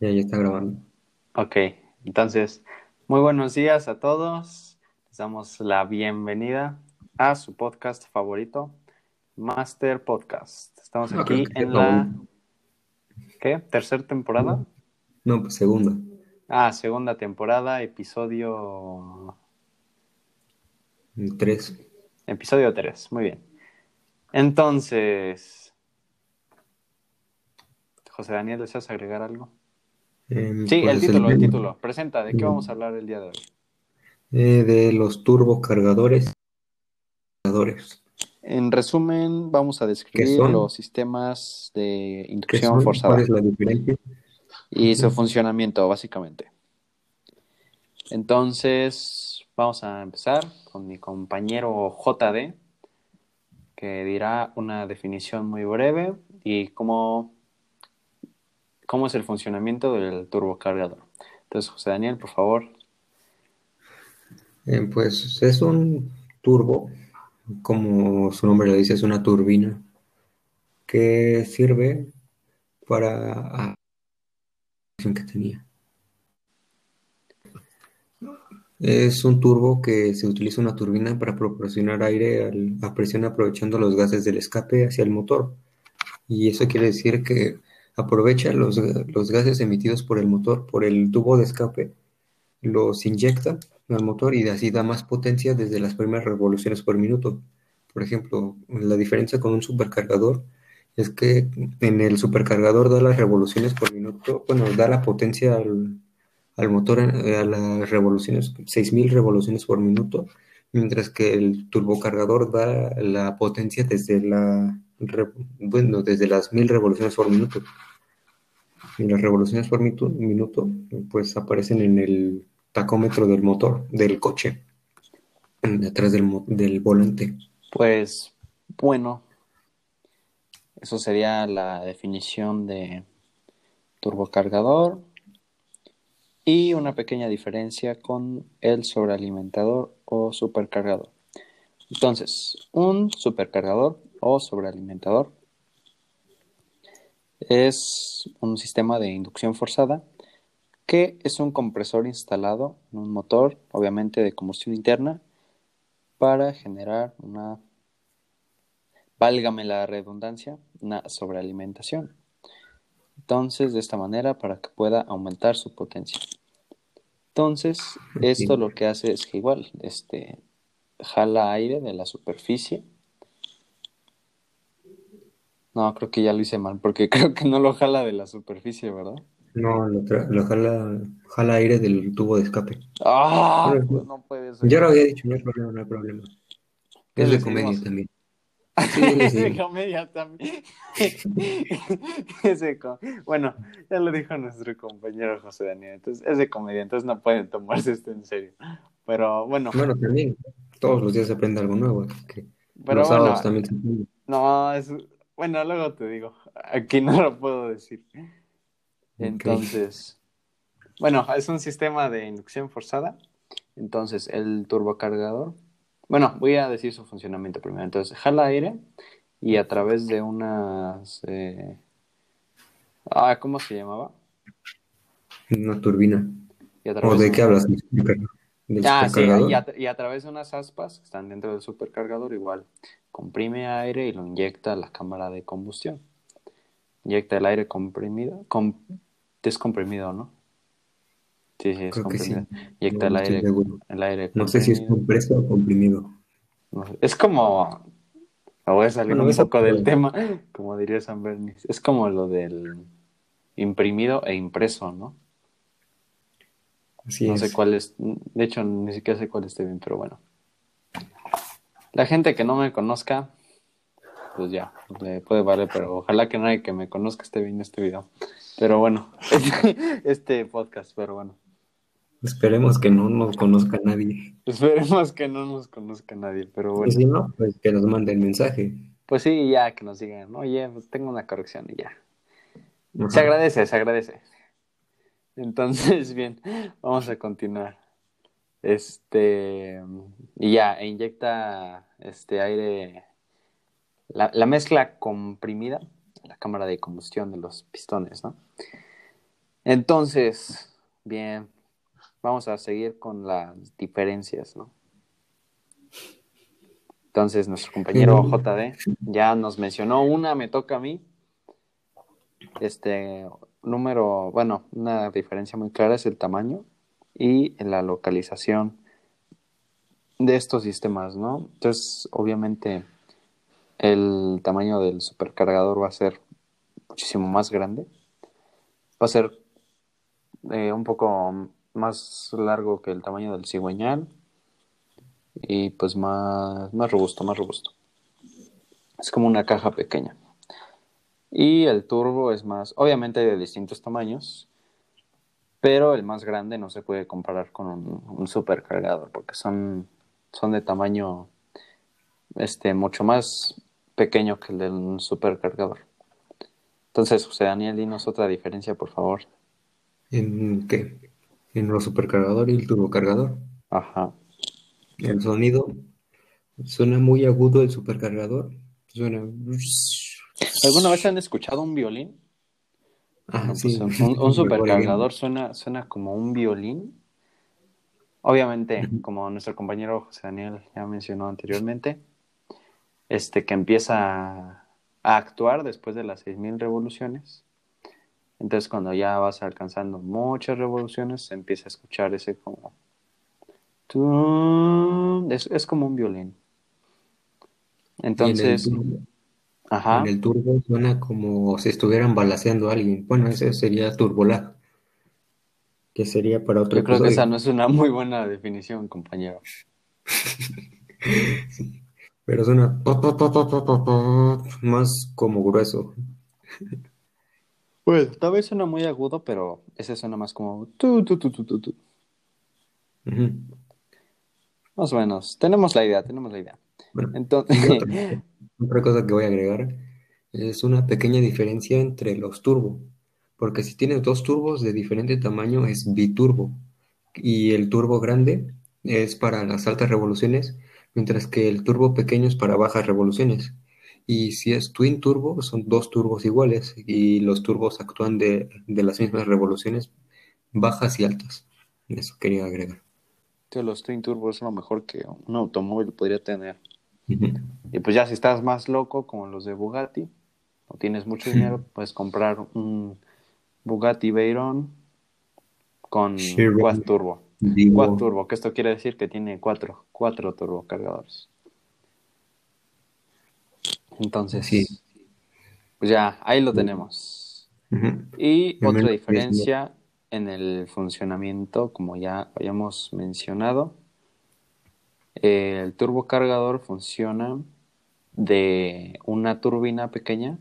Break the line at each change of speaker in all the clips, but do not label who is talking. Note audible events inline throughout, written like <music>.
Ya, ya está grabando.
Ok, entonces, muy buenos días a todos. Les damos la bienvenida a su podcast favorito, Master Podcast. Estamos
No,
aquí en la... ¿Qué? ¿Tercera temporada?
No, pues segunda.
Ah, segunda temporada, episodio...
Tres.
Episodio 3, muy bien. Entonces... José Daniel, ¿deseas agregar algo?
Em,
Sí,
pues,
el título, el título. Presenta, ¿de qué vamos a hablar el día de hoy?
eh, de los turbocargadores. Cargadores.
En resumen, vamos a describir
son?
los sistemas de
¿Qué
inducción forzada
¿Cuál es la diferencia?
y su funcionamiento, básicamente. Entonces, vamos a empezar con mi compañero JD, que dirá una definición muy breve y cómo, cómo es el funcionamiento del turbocargador. Entonces, José Daniel, por favor.
Eh, pues es un turbo, como su nombre lo dice, es una turbina que sirve para que tenía. Es un turbo que se utiliza una turbina para proporcionar aire a presión aprovechando los gases del escape hacia el motor. Y eso quiere decir que aprovecha los, gases emitidos por el motor, por el tubo de escape, los inyecta al motor y así da más potencia desde las primeras revoluciones por minuto. Por ejemplo, la diferencia con un supercargador es que en el supercargador da las revoluciones por minuto, bueno, da la potencia al, al motor a las revoluciones, 6000 revoluciones por minuto, mientras que el turbocargador da la potencia desde la, bueno, desde las 1000 revoluciones por minuto. Y las revoluciones por minuto, pues aparecen en el tacómetro del motor, del coche, detrás del, del volante.
Pues, bueno, eso sería la definición de turbocargador y una pequeña diferencia con el sobrealimentador o supercargador. Entonces, un supercargador o sobrealimentador es un sistema de inducción forzada que es un compresor instalado en un motor, obviamente de combustión interna, para generar una, válgame la redundancia, una sobrealimentación. Entonces, de esta manera, para que pueda aumentar su potencia. Entonces, esto lo que hace es que igual, este, jala aire de la superficie. No, creo que ya lo hice mal, porque <laughs> creo que no lo jala de la superficie, ¿verdad?
No, lo, lo jala, jala aire del tubo de escape.
¡Ah! Pues no puede ser.
Ya lo había dicho, no hay problema, no hay problema.
¿Qué
Es de <laughs> comedia también. Sí,
Es de comedia también. Es de co- Bueno, ya lo dijo nuestro compañero José Daniel. Entonces, es de comedia, entonces no pueden tomarse esto en serio. Pero bueno,
Bueno, también, todos los días se aprende algo nuevo, así que
pero
los
bueno,
sábados también se aprende.
no, es. Bueno, luego te digo. Aquí no lo puedo decir. Entonces, bueno, es un sistema de inducción forzada. Entonces, el turbocargador. Bueno, voy a decir su funcionamiento primero. Entonces, jala aire y a través de unas. eh, Ah, ¿cómo se llamaba?
Una turbina.
Y a
¿O de
de
qué hablas? ¿Del supercar- del
Ah, sí,
supercargador?
y a, y a través de unas aspas que están dentro del supercargador, igual comprime aire y lo inyecta a la cámara de combustión. Inyecta el aire comprimido, com- descomprimido, ¿no? Sí, sí, es
Creo que sí.
comprimido. Inyecta
No
el aire, el aire
No sé si es
comprimido.
compreso o comprimido.
No Es como, me voy a salir
Bueno,
un poco del tema, como diría San Bernis. Es como lo del imprimido e impreso, ¿no?
Así
No
es.
sé cuál es, de hecho ni siquiera sé cuál esté bien, pero bueno. La gente que no me conozca, pues ya, le puede valer, pero ojalá que nadie que me conozca esté viendo este video. Pero bueno, <laughs> este podcast, pero bueno.
Esperemos que no nos conozca nadie.
Esperemos que no nos conozca nadie, pero
Y
bueno.
si no, pues que nos manden mensaje.
Pues sí, ya que nos digan, oye, pues tengo una corrección y ya.
Ajá.
Se agradece, se agradece. Entonces, <laughs> bien, vamos a continuar. Este, y ya, e inyecta este aire, la, la mezcla comprimida, la cámara de combustión de los pistones, ¿no? Entonces, bien, vamos a seguir con las diferencias, ¿no? Entonces, nuestro compañero JD ya nos mencionó una, me toca a mí. Este número, bueno, una diferencia muy clara es el tamaño y la localización de estos sistemas, ¿no? Entonces, obviamente, el tamaño del supercargador va a ser muchísimo más grande. Va a ser eh, un poco más largo que el tamaño del cigüeñal y pues más, más robusto, más robusto. Es como una caja pequeña. Y el turbo es más, obviamente de distintos tamaños, pero el más grande no se puede comparar con un, supercargador porque son, son de tamaño este, mucho más pequeño que el de un supercargador. Entonces, José Daniel, dinos otra diferencia, por favor.
¿En qué? En los supercargador y el turbocargador.
Ajá.
El sonido suena muy agudo el supercargador. Suena.
¿Alguna vez han escuchado un violín? Sí. Pues, un, <laughs> supercargador suena, suena como un violín. Obviamente, como nuestro compañero José Daniel ya mencionó anteriormente, este que empieza a actuar después de las 6.000 revoluciones. Entonces, cuando ya vas alcanzando muchas revoluciones, se empieza a escuchar ese como es, como un violín. Entonces,
en el, turbo, suena como si estuvieran balaseando a alguien. Bueno, ese sería turbolag. Que sería para otro
Yo creo que esa no es una muy buena definición, compañero. <laughs>
Pero suena más como grueso.
Pues tal vez suena muy agudo, pero ese suena más como tu, tu, tu, tu, tu, tu. Más o menos. Tenemos la idea, tenemos la idea. Entonces... <laughs>
Otra, cosa que voy a agregar es una pequeña diferencia entre los turbos. Porque si tienes dos turbos de diferente tamaño es biturbo. Y el turbo grande es para las altas revoluciones, mientras que el turbo pequeño es para bajas revoluciones. Y si es twin turbo, son dos turbos iguales y los turbos actúan de, de las mismas revoluciones bajas y altas. Eso quería agregar
los Twin Turbo es lo mejor que un automóvil podría tener. Y pues ya si estás más loco como los de Bugatti, o tienes mucho dinero, puedes comprar un Bugatti Veyron con quad turbo. Quad turbo, que esto quiere decir que tiene cuatro, cuatro turbocargadores. Entonces, sí. pues ya, ahí lo tenemos. Y otra diferencia en el funcionamiento, como ya habíamos mencionado, el turbocargador funciona de una turbina pequeña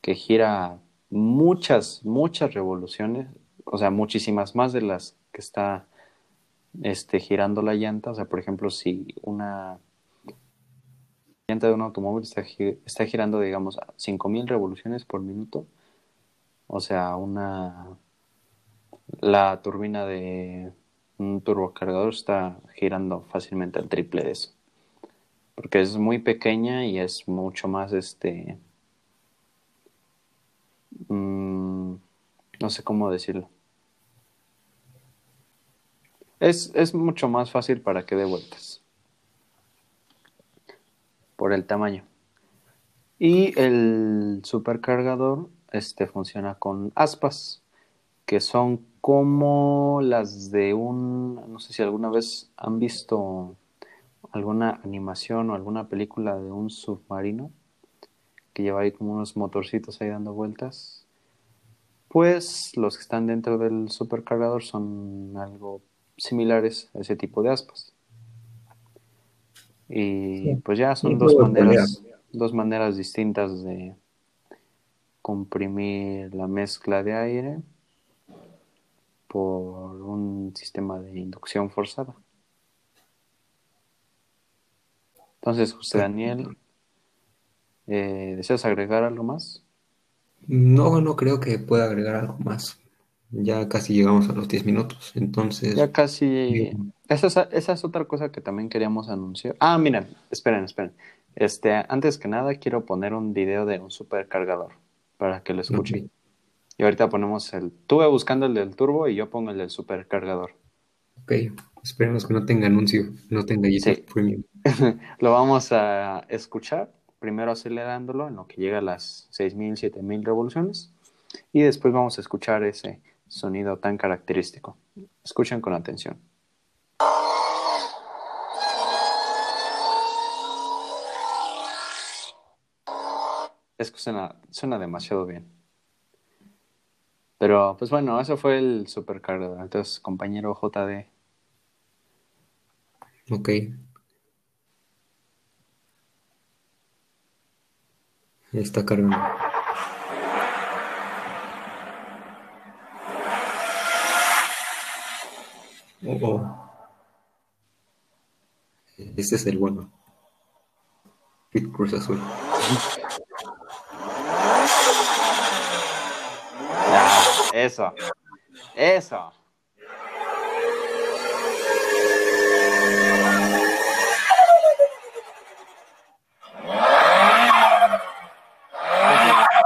que gira muchas, muchas revoluciones, o sea, muchísimas más de las que está este, girando la llanta. O sea, por ejemplo, si una llanta de un automóvil está, girando, digamos, a 5.000 revoluciones por minuto, o sea, una la turbina de un turbocargador está girando fácilmente al triple de eso. Porque es muy pequeña y es mucho más este. Mm, no sé cómo decirlo. Es, es mucho más fácil para que dé vueltas. Por el tamaño. Y el supercargador este, funciona con aspas, que son como las de un, no sé si alguna vez han visto alguna animación o alguna película de un submarino que lleva ahí como unos motorcitos ahí dando vueltas. Pues los que están dentro del supercargador son algo similares a ese tipo de aspas. Y pues ya son dos maneras, dos maneras distintas de comprimir la mezcla de aire por un sistema de inducción forzada. Entonces, José Daniel, eh, ¿deseas agregar algo más?
No, no creo que pueda agregar algo más. Ya casi llegamos a los 10 minutos, entonces...
Ya casi... Esa es, esa es otra cosa que también queríamos anunciar. Ah, miren, esperen, esperen. Este, antes que nada, quiero poner un video de un supercargador para que lo escuchen. Y ahorita ponemos el... Tú ve buscando el del turbo y yo pongo el del supercargador.
Ok, esperemos que no tenga anuncio, no tenga YouTube
Sí.
Premium. <laughs>
Lo vamos a escuchar, primero acelerándolo en lo que llega a las 6.000, 7.000 revoluciones. Y después vamos a escuchar ese sonido tan característico. Escuchen con atención. Es que suena, suena demasiado bien. Pero, pues bueno, eso fue el supercargador. Entonces, compañero JD,
Ok. Está cargando. Oh, oh. Este es el bueno. Pit Cruz Azul. <laughs>
Eso. Eso.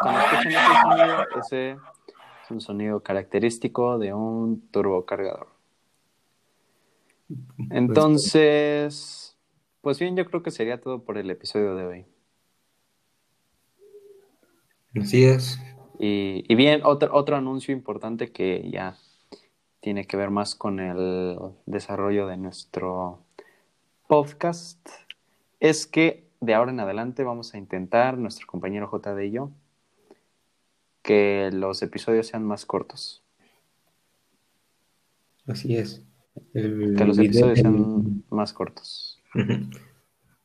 Cuando escuchen ese sonido, ese es un sonido característico de un turbocargador. Entonces, pues bien, yo creo que sería todo por el episodio de hoy.
Así es.
Y, y bien, otro, otro anuncio importante que ya tiene que ver más con el desarrollo de nuestro podcast es que de ahora en adelante vamos a intentar, nuestro compañero JD y yo, que los episodios sean más cortos.
Así es. El
Que los
video-
episodios sean más cortos.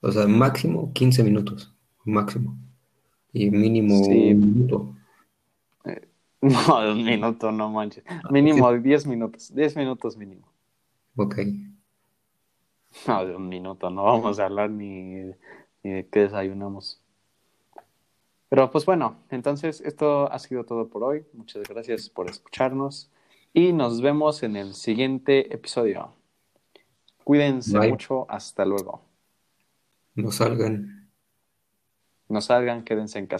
O sea, máximo 15 minutos. Máximo. Y mínimo
Sí.
un minuto. <laughs>
No, de un minuto, no manches. Mínimo 10 minutos. 10 minutos mínimo.
Ok.
No, de un minuto, no vamos a hablar ni, ni de qué desayunamos. Pero pues bueno, entonces esto ha sido todo por hoy. Muchas gracias por escucharnos y nos vemos en el siguiente episodio. Cuídense
Bye.
mucho, hasta luego.
No salgan.
No salgan, quédense en casa.